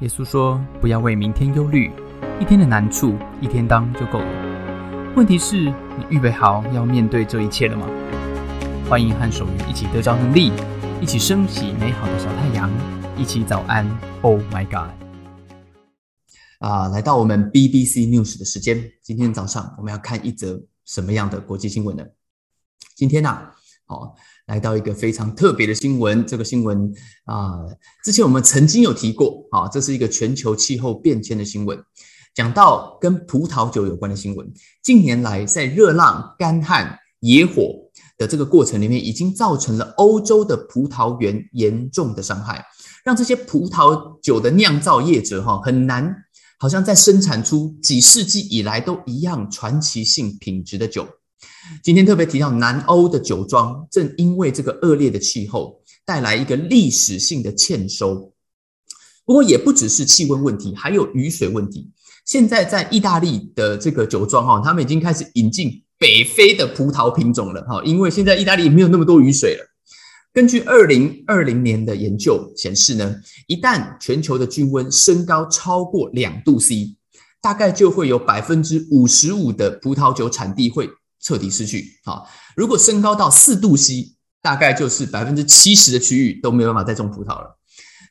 耶稣说：“不要为明天忧虑，一天的难处一天当就够了。问题是，你预备好要面对这一切了吗？”欢迎和守愚一起得着能力，一起升起美好的小太阳，一起早安。Oh my God！啊，来到我们 BBC News 的时间，今天早上我们要看一则什么样的国际新闻呢？今天呢，好。来到一个非常特别的新闻，这个新闻啊，之前我们曾经有提过啊，这是一个全球气候变迁的新闻，讲到跟葡萄酒有关的新闻。近年来，在热浪、干旱、野火的这个过程里面，已经造成了欧洲的葡萄园严重的伤害，让这些葡萄酒的酿造业者哈很难，好像在生产出几世纪以来都一样传奇性品质的酒。今天特别提到南欧的酒庄，正因为这个恶劣的气候带来一个历史性的欠收。不过也不只是气温问题，还有雨水问题。现在在意大利的这个酒庄哈，他们已经开始引进北非的葡萄品种了哈，因为现在意大利没有那么多雨水了。根据二零二零年的研究显示呢，一旦全球的均温升高超过两度 C，大概就会有百分之五十五的葡萄酒产地会。彻底失去好！如果升高到四度 C，大概就是百分之七十的区域都没有办法再种葡萄了。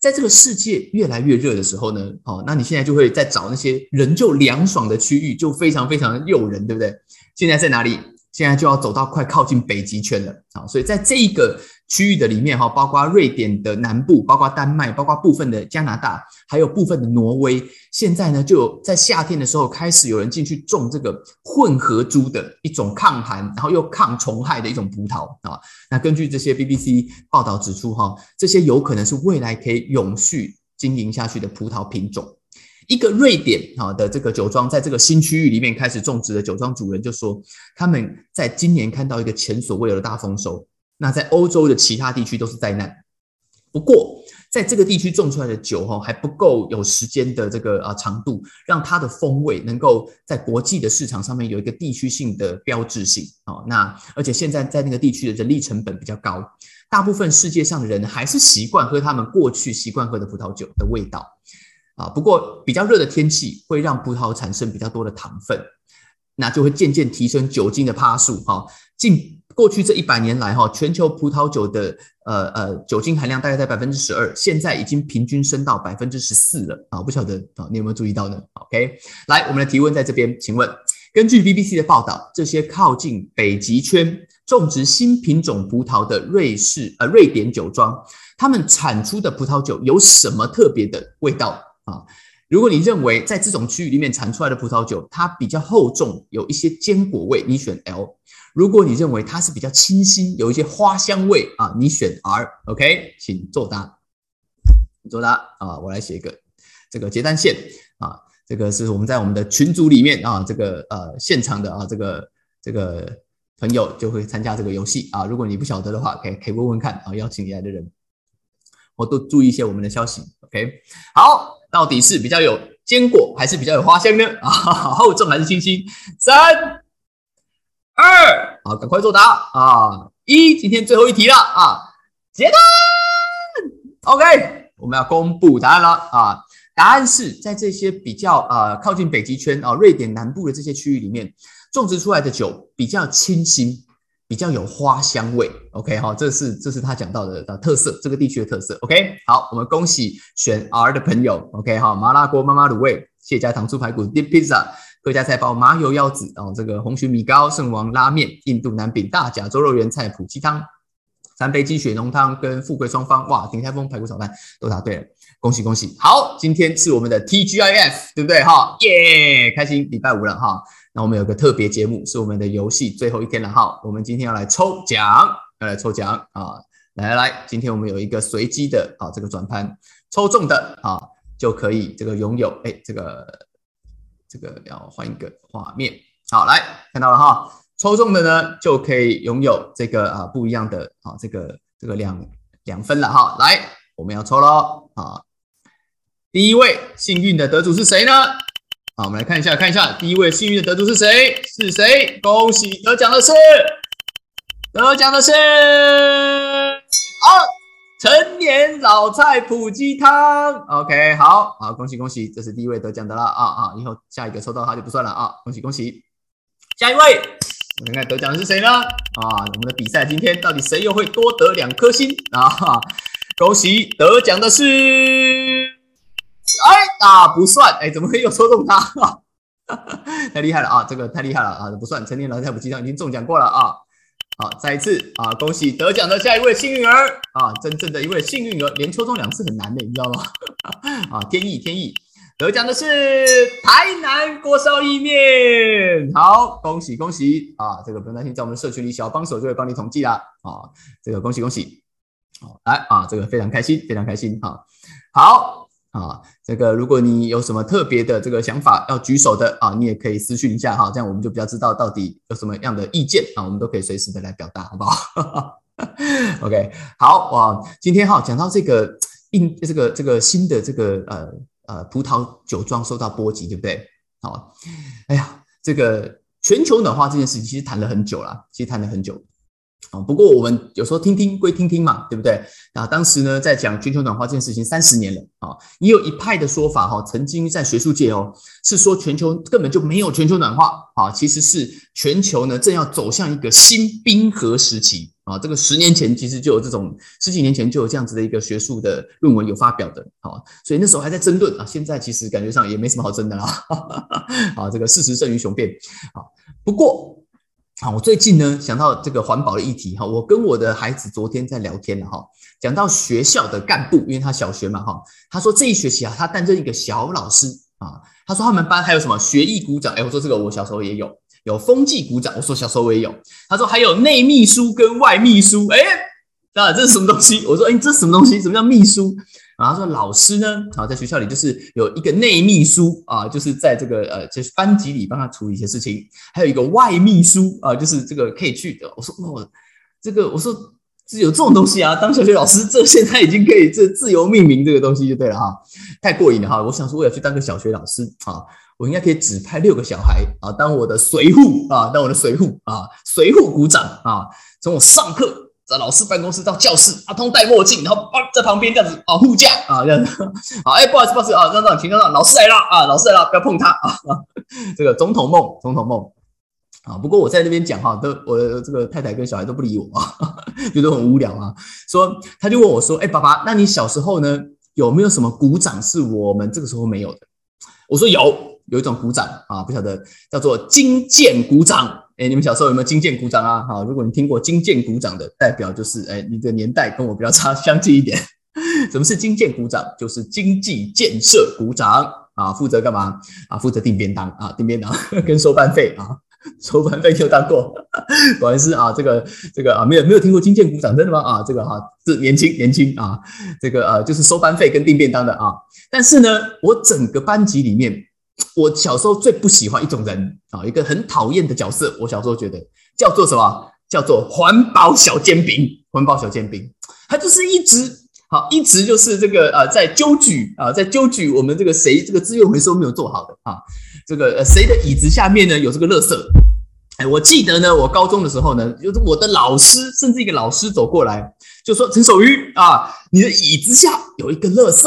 在这个世界越来越热的时候呢，哦，那你现在就会在找那些仍旧凉爽的区域，就非常非常诱人，对不对？现在在哪里？现在就要走到快靠近北极圈了啊！所以在这一个。区域的里面哈，包括瑞典的南部，包括丹麦，包括部分的加拿大，还有部分的挪威。现在呢，就在夏天的时候开始有人进去种这个混合株的一种抗寒，然后又抗虫害的一种葡萄啊。那根据这些 BBC 报道指出哈，这些有可能是未来可以永续经营下去的葡萄品种。一个瑞典哈的这个酒庄在这个新区域里面开始种植的酒庄主人就说，他们在今年看到一个前所未有的大丰收。那在欧洲的其他地区都是灾难。不过，在这个地区种出来的酒哈还不够有时间的这个啊长度，让它的风味能够在国际的市场上面有一个地区性的标志性哦。那而且现在在那个地区的人力成本比较高，大部分世界上的人还是习惯喝他们过去习惯喝的葡萄酒的味道啊。不过比较热的天气会让葡萄产生比较多的糖分，那就会渐渐提升酒精的趴数哈。近过去这一百年来，哈，全球葡萄酒的呃呃酒精含量大概在百分之十二，现在已经平均升到百分之十四了啊！不晓得啊，你有没有注意到呢？OK，来，我们的提问在这边，请问，根据 BBC 的报道，这些靠近北极圈种植新品种葡萄的瑞士呃瑞典酒庄，他们产出的葡萄酒有什么特别的味道啊？如果你认为在这种区域里面产出来的葡萄酒它比较厚重，有一些坚果味，你选 L。如果你认为它是比较清新，有一些花香味啊，你选 R。OK，请作答。作答啊，我来写一个这个结单线啊，这个是我们在我们的群组里面啊，这个呃现场的啊，这个这个朋友就会参加这个游戏啊。如果你不晓得的话，可以可以问问看啊，邀请你来的人，我都注意一些我们的消息。OK，好，到底是比较有坚果还是比较有花香呢？啊，厚重还是清新？三。二，好，赶快作答啊！一，今天最后一题了啊，结单。OK，我们要公布答案了啊！答案是在这些比较呃靠近北极圈啊，瑞典南部的这些区域里面种植出来的酒比较清新，比较有花香味。OK 哈，这是这是他讲到的的特色，这个地区的特色。OK，好，我们恭喜选 R 的朋友。OK 哈，麻辣锅妈妈卤味，谢家糖醋排骨 Deep Pizza。客家菜包麻油腰子然哦，这个红曲米糕、圣王拉面、印度南饼、大甲猪肉圆菜脯鸡汤、三杯鸡血浓汤跟富贵双方哇，鼎泰丰排骨炒饭都答对了，恭喜恭喜！好，今天是我们的 TGIF，对不对哈？耶，开心礼拜五了哈。那我们有个特别节目，是我们的游戏最后一天了哈。我们今天要来抽奖，要来抽奖啊！来来来，今天我们有一个随机的啊，这个转盘抽中的啊，就可以这个拥有哎这个。这个要换一个画面，好，来看到了哈，抽中的呢就可以拥有这个啊不一样的啊这个这个两两分了哈，来我们要抽喽啊，第一位幸运的得主是谁呢？好，我们来看一下看一下第一位幸运的得主是谁？是谁？恭喜得奖的是得奖的是啊，陈年老菜普鸡汤。OK，好，好，恭喜恭喜，这是第一位得奖的了啊啊！以后下一个抽到他就不算了啊，恭喜恭喜。下一位，我看看得奖的是谁呢？啊，我们的比赛今天到底谁又会多得两颗星啊？恭喜得奖的是，哎啊不算，哎怎么可以又抽中他？太厉害了啊！这个太厉害了啊！不算，成年老菜普鸡汤已经中奖过了啊。好，再一次啊，恭喜得奖的下一位幸运儿啊，真正的一位幸运儿，连抽中两次很难的，你知道吗？啊，天意天意，得奖的是台南锅烧意面，好，恭喜恭喜啊！这个不用担心，在我们社群里，小帮手就会帮你统计啦啊！这个恭喜恭喜，好来啊，这个非常开心，非常开心啊！好。啊，这个如果你有什么特别的这个想法要举手的啊，你也可以私讯一下哈，这样我们就比较知道到底有什么样的意见啊，我们都可以随时的来表达，好不好？OK，好哇，今天哈讲到这个印这个这个新的这个呃呃葡萄酒庄受到波及，对不对？好，哎呀，这个全球暖化这件事情其实谈了很久了，其实谈了很久。啊，不过我们有时候听听归听听嘛，对不对？啊，当时呢在讲全球暖化这件事情三十年了啊，也有一派的说法哈，曾经在学术界哦是说全球根本就没有全球暖化啊，其实是全球呢正要走向一个新冰河时期啊。这个十年前其实就有这种，十几年前就有这样子的一个学术的论文有发表的啊，所以那时候还在争论啊，现在其实感觉上也没什么好争的啦。啊，这个事实胜于雄辩啊。不过。好，我最近呢想到这个环保的议题哈，我跟我的孩子昨天在聊天了哈，讲到学校的干部，因为他小学嘛哈，他说这一学期啊，他担任一个小老师啊，他说他们班还有什么学艺鼓掌，哎，我说这个我小时候也有，有风纪鼓掌，我说小时候我也有，他说还有内秘书跟外秘书，哎，那，这是什么东西？我说哎，这是什么东西？什么叫秘书？然后说老师呢，啊，在学校里就是有一个内秘书啊，就是在这个呃，就是班级里帮他处理一些事情；还有一个外秘书啊，就是这个可以去的。我说哦，这个我说是有这种东西啊，当小学老师，这现在已经可以这自由命名这个东西就对了哈，太过瘾了哈。我想说我要去当个小学老师啊，我应该可以指派六个小孩啊，当我的随护啊，当我的随护啊，随护鼓掌啊，从我上课。在老师办公室到教室，阿通戴墨镜，然后啊在旁边这样子啊护驾啊这样子，好哎不好意思不好意思啊让让请让让老师来了啊老师来了不要碰他啊 这个总统梦总统梦啊不过我在那边讲哈都我这个太太跟小孩都不理我啊 觉得很无聊啊说他就问我说哎爸爸那你小时候呢有没有什么鼓掌是我们这个时候没有的？我说有有一种鼓掌啊不晓得叫做金剑鼓掌。哎，你们小时候有没有金剑鼓掌啊？好，如果你听过金剑鼓掌的，代表就是哎，你的年代跟我比较差 相近一点。什么是金剑鼓掌？就是经济建设鼓掌啊，负责干嘛啊？负责订便当啊，订便当跟收班费啊，收班费就当过。果然是啊，这个这个啊，没有没有听过金剑鼓掌，真的吗？啊，这个哈是年轻年轻啊，这个呃就是收班费跟订便当的啊。但是呢，我整个班级里面。我小时候最不喜欢一种人啊，一个很讨厌的角色。我小时候觉得叫做什么？叫做环保小煎饼。环保小煎饼，他就是一直好，一直就是这个呃，在揪举啊，在揪举我们这个谁这个资源回收没有做好的啊，这个呃谁的椅子下面呢有这个垃圾？哎，我记得呢，我高中的时候呢，就是我的老师，甚至一个老师走过来就说：“陈守瑜啊，你的椅子下有一个垃圾。”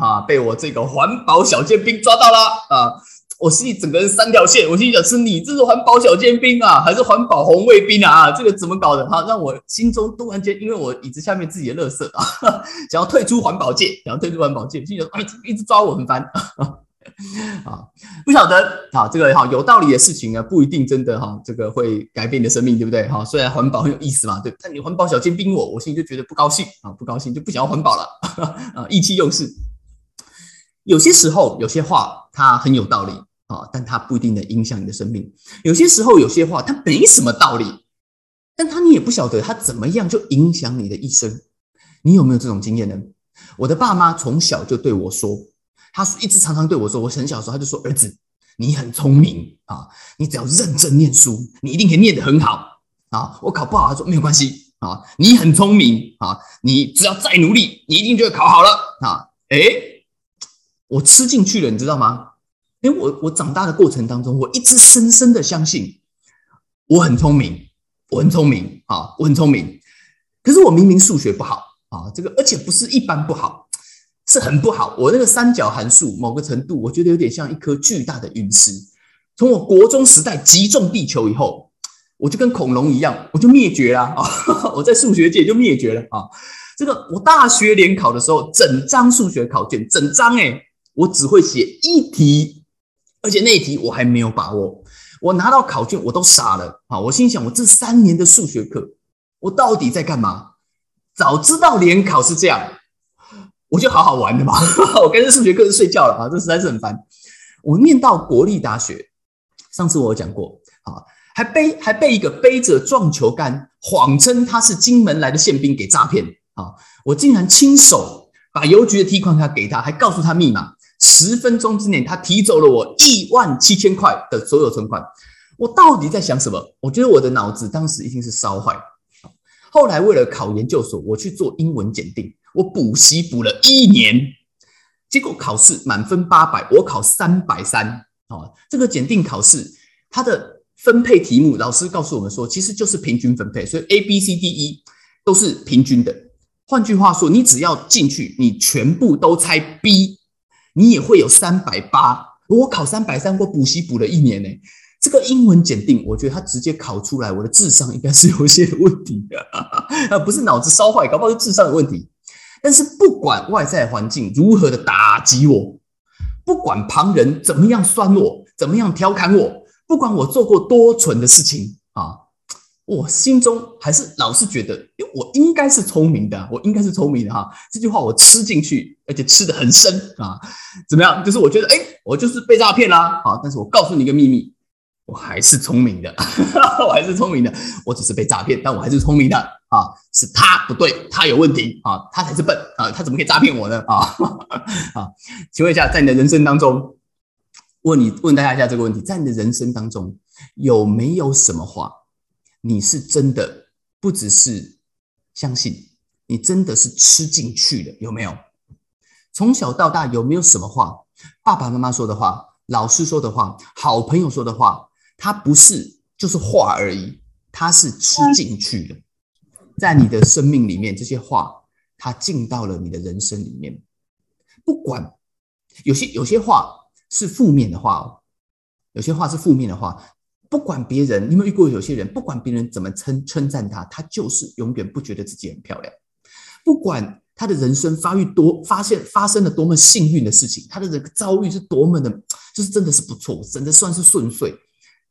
啊！被我这个环保小尖兵抓到了啊！我心里整个人三条线，我心想：是你这是环保小尖兵啊，还是环保红卫兵啊？这个怎么搞的？哈，让我心中突然间，因为我椅子下面自己的垃圾啊，想要退出环保界，想要退出环保界，心想：哎，一直抓我很烦 啊！啊不晓得啊，这个哈有道理的事情啊，不一定真的哈，这个会改变你的生命，对不对？哈，虽然环保很有意思嘛，对，但你环保小尖兵我，我心里就觉得不高兴啊，不高兴就不想要环保了 啊，意气用事。有些时候，有些话它很有道理啊，但它不一定能影响你的生命。有些时候，有些话它没什么道理，但它你也不晓得它怎么样就影响你的一生。你有没有这种经验呢？我的爸妈从小就对我说，他一直常常对我说，我很小的时候他就说：“儿子，你很聪明啊，你只要认真念书，你一定可以念得很好啊。我考不好，他说没有关系啊，你很聪明啊，你只要再努力，你一定就会考好了啊。”诶。我吃进去了，你知道吗？因为我我长大的过程当中，我一直深深的相信我很聪明，我很聪明啊，我很聪明。可是我明明数学不好啊，这个而且不是一般不好，是很不好。我那个三角函数某个程度，我觉得有点像一颗巨大的陨石，从我国中时代击中地球以后，我就跟恐龙一样，我就灭绝了啊！我在数学界就灭绝了啊！这个我大学联考的时候，整张数学考卷，整张哎，我只会写一题，而且那一题我还没有把握。我拿到考卷，我都傻了啊！我心想，我这三年的数学课，我到底在干嘛？早知道联考是这样，我就好好玩的嘛！我跟着数学课是睡觉了啊！这实在是很烦。我念到国立大学，上次我有讲过啊，还背还被一个背着撞球杆，谎称他是金门来的宪兵给诈骗啊！我竟然亲手把邮局的提款卡给他，还告诉他密码。十分钟之内，他提走了我一万七千块的所有存款。我到底在想什么？我觉得我的脑子当时一定是烧坏。后来为了考研究所，我去做英文检定，我补习补了一年，结果考试满分八百，我考三百三。哦，这个检定考试它的分配题目，老师告诉我们说，其实就是平均分配，所以 A、B、C、D、E 都是平均的。换句话说，你只要进去，你全部都猜 B。你也会有三百八，我考三百三，我补习补了一年呢。这个英文检定，我觉得他直接考出来，我的智商应该是有些问题的，啊，不是脑子烧坏，搞不好是智商有问题。但是不管外在环境如何的打击我，不管旁人怎么样酸我，怎么样调侃我，不管我做过多蠢的事情啊。我心中还是老是觉得，因为我应该是聪明的，我应该是聪明的哈。这句话我吃进去，而且吃的很深啊。怎么样？就是我觉得，哎，我就是被诈骗啦啊！但是我告诉你一个秘密，我还是聪明的，我还是聪明的。我只是被诈骗，但我还是聪明的啊。是他不对，他有问题啊，他才是笨啊，他怎么可以诈骗我呢啊？啊，请问一下，在你的人生当中，问你问大家一下这个问题，在你的人生当中有没有什么话？你是真的不只是相信，你真的是吃进去了，有没有？从小到大有没有什么话，爸爸妈妈说的话，老师说的话，好朋友说的话，它不是就是话而已，它是吃进去的，在你的生命里面，这些话它进到了你的人生里面。不管有些有些话是负面的话哦，有些话是负面的话。不管别人，你有没有遇过有些人，不管别人怎么称称赞他，他就是永远不觉得自己很漂亮。不管他的人生发育多，发现发生了多么幸运的事情，他的这个遭遇是多么的，就是真的是不错，真的算是顺遂。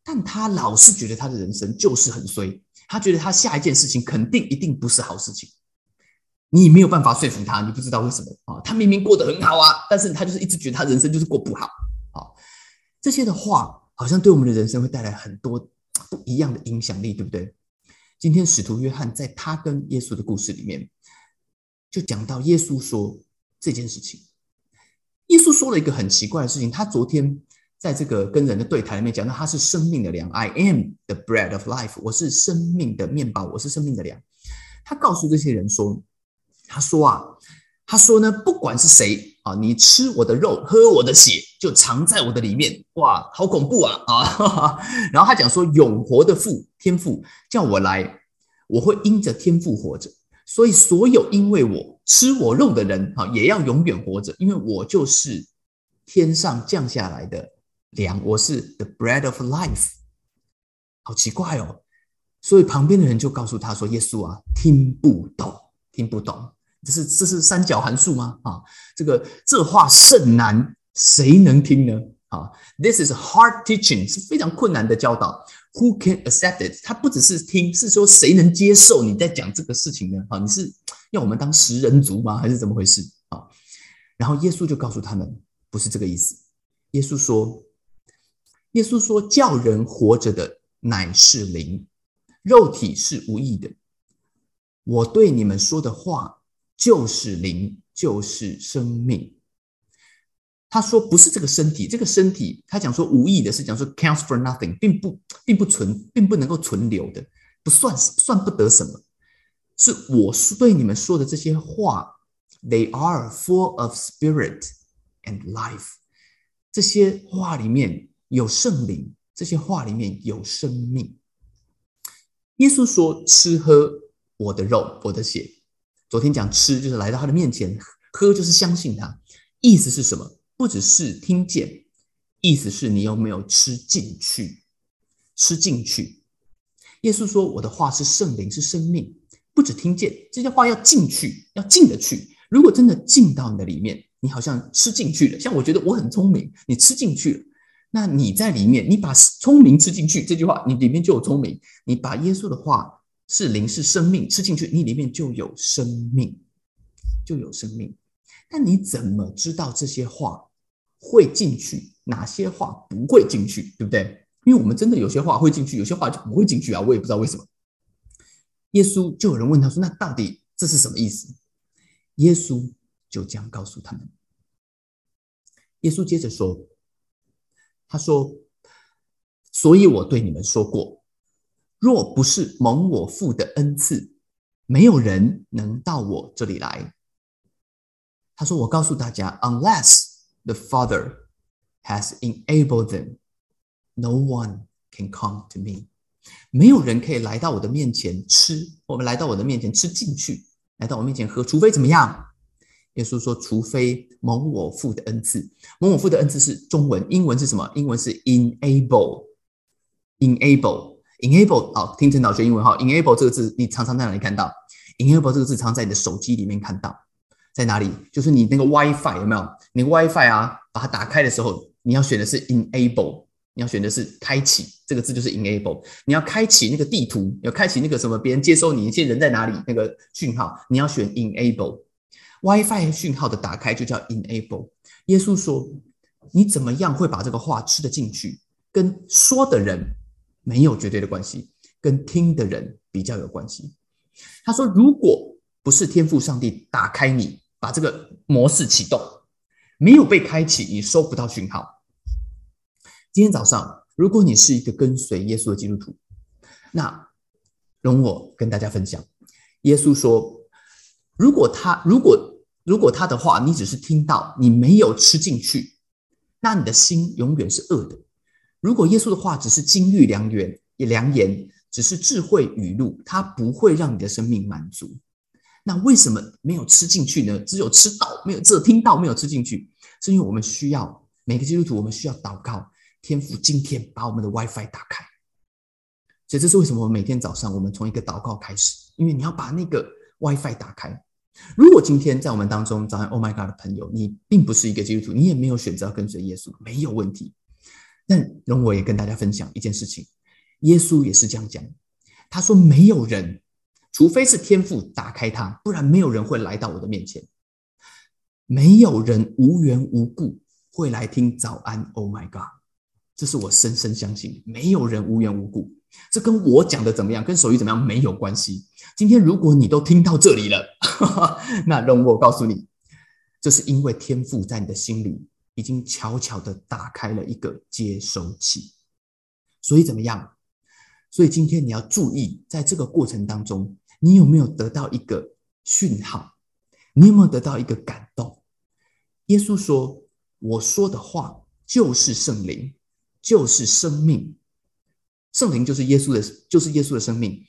但他老是觉得他的人生就是很衰，他觉得他下一件事情肯定一定不是好事情。你没有办法说服他，你不知道为什么啊？他明明过得很好啊，但是他就是一直觉得他人生就是过不好。啊，这些的话。好像对我们的人生会带来很多不一样的影响力，对不对？今天使徒约翰在他跟耶稣的故事里面，就讲到耶稣说这件事情。耶稣说了一个很奇怪的事情，他昨天在这个跟人的对谈里面讲到，他是生命的粮，I am the bread of life，我是生命的面包，我是生命的粮。他告诉这些人说，他说啊。他说呢，不管是谁啊，你吃我的肉，喝我的血，就藏在我的里面。哇，好恐怖啊啊哈哈！然后他讲说，永活的父天父叫我来，我会因着天父活着。所以所有因为我吃我肉的人啊，也要永远活着，因为我就是天上降下来的粮，我是 the bread of life。好奇怪哦！所以旁边的人就告诉他说：“耶稣啊，听不懂，听不懂。”这是这是三角函数吗？啊，这个这话甚难，谁能听呢？啊，This is hard teaching，是非常困难的教导。Who can accept it？他不只是听，是说谁能接受你在讲这个事情呢？啊，你是要我们当食人族吗？还是怎么回事？啊，然后耶稣就告诉他们，不是这个意思。耶稣说，耶稣说，叫人活着的乃是灵，肉体是无益的。我对你们说的话。就是灵，就是生命。他说不是这个身体，这个身体他讲说无意的是讲说 counts for nothing，并不并不存，并不能够存留的，不算算不得什么。是我是对你们说的这些话，they are full of spirit and life。这些话里面有圣灵，这些话里面有生命。耶稣说：“吃喝我的肉，我的血。”昨天讲吃就是来到他的面前，喝就是相信他。意思是什么？不只是听见，意思是你有没有吃进去？吃进去。耶稣说：“我的话是圣灵，是生命，不止听见这些话要进去，要进得去。如果真的进到你的里面，你好像吃进去了。像我觉得我很聪明，你吃进去了，那你在里面，你把聪明吃进去，这句话你里面就有聪明。你把耶稣的话是灵，是生命吃进去，你里面就有生命，就有生命。那你怎么知道这些话会进去，哪些话不会进去，对不对？”因为我们真的有些话会进去，有些话就不会进去啊！我也不知道为什么。耶稣就有人问他说：“那到底这是什么意思？”耶稣就这样告诉他们。耶稣接着说：“他说，所以我对你们说过，若不是蒙我父的恩赐，没有人能到我这里来。”他说：“我告诉大家，unless the Father has enabled them。” No one can come to me，没有人可以来到我的面前吃。我们来到我的面前吃进去，来到我面前喝，除非怎么样？耶稣说，除非蒙我父的恩赐。蒙我父的恩赐是中文，英文是什么？英文是 enable，enable enable，enable，enable。好，听陈导学英文哈。enable 这个字，你常常在哪里看到？enable 这个字常常在你的手机里面看到，在哪里？就是你那个 WiFi 有没有？你 WiFi 啊，把它打开的时候，你要选的是 enable。你要选的是开启这个字，就是 enable。你要开启那个地图，要开启那个什么，别人接收你一些人在哪里那个讯号，你要选 enable。WiFi 讯号的打开就叫 enable。耶稣说：“你怎么样会把这个话吃得进去？跟说的人没有绝对的关系，跟听的人比较有关系。”他说：“如果不是天赋上帝打开你，把这个模式启动，没有被开启，你收不到讯号。”今天早上，如果你是一个跟随耶稣的基督徒，那容我跟大家分享，耶稣说，如果他如果如果他的话你只是听到，你没有吃进去，那你的心永远是恶的。如果耶稣的话只是金玉良言，良言只是智慧语录，它不会让你的生命满足。那为什么没有吃进去呢？只有吃到，没有只有听到，没有吃进去，是因为我们需要每个基督徒，我们需要祷告。天父今天把我们的 WiFi 打开，所以这是为什么？我们每天早上我们从一个祷告开始，因为你要把那个 WiFi 打开。如果今天在我们当中早上 Oh my God 的朋友，你并不是一个基督徒，你也没有选择跟随耶稣，没有问题。但容我也跟大家分享一件事情，耶稣也是这样讲，他说：“没有人，除非是天父打开他，不然没有人会来到我的面前。没有人无缘无故会来听早安。”Oh my God。这是我深深相信，没有人无缘无故。这跟我讲的怎么样，跟手艺怎么样没有关系。今天如果你都听到这里了，那容我告诉你，这是因为天赋在你的心里已经悄悄的打开了一个接收器。所以怎么样？所以今天你要注意，在这个过程当中，你有没有得到一个讯号？你有没有得到一个感动？耶稣说：“我说的话就是圣灵。”就是生命，圣灵就是耶稣的，就是耶稣的生命。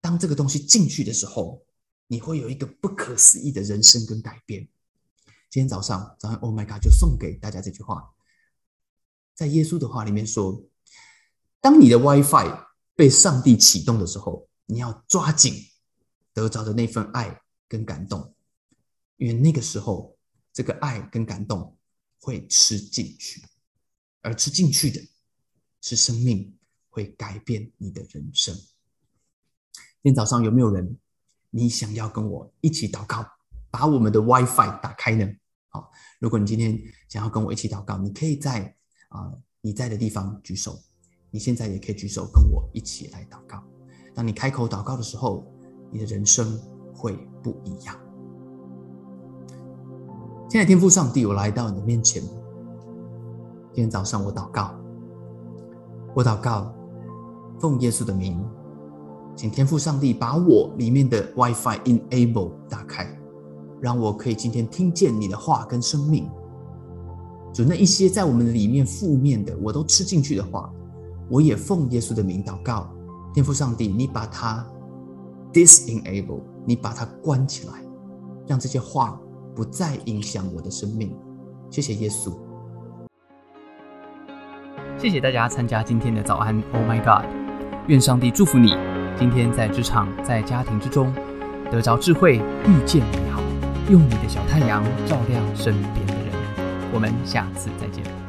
当这个东西进去的时候，你会有一个不可思议的人生跟改变。今天早上，早上，Oh my God，就送给大家这句话，在耶稣的话里面说：，当你的 WiFi 被上帝启动的时候，你要抓紧得着的那份爱跟感动，因为那个时候，这个爱跟感动会吃进去。而吃进去的是生命，会改变你的人生。今天早上有没有人，你想要跟我一起祷告，把我们的 WiFi 打开呢？好，如果你今天想要跟我一起祷告，你可以在啊你在的地方举手。你现在也可以举手，跟我一起来祷告。当你开口祷告的时候，你的人生会不一样。现在天父上帝，我来到你的面前。今天早上我祷告，我祷告，奉耶稣的名，请天父上帝把我里面的 WiFi enable 打开，让我可以今天听见你的话跟生命。主那一些在我们里面负面的，我都吃进去的话，我也奉耶稣的名祷告，天父上帝，你把它 disenable，你把它关起来。让这些话不再影响我的生命。谢谢耶稣。谢谢大家参加今天的早安，Oh my God！愿上帝祝福你，今天在职场、在家庭之中得着智慧，遇见美好，用你的小太阳照亮身边的人。我们下次再见。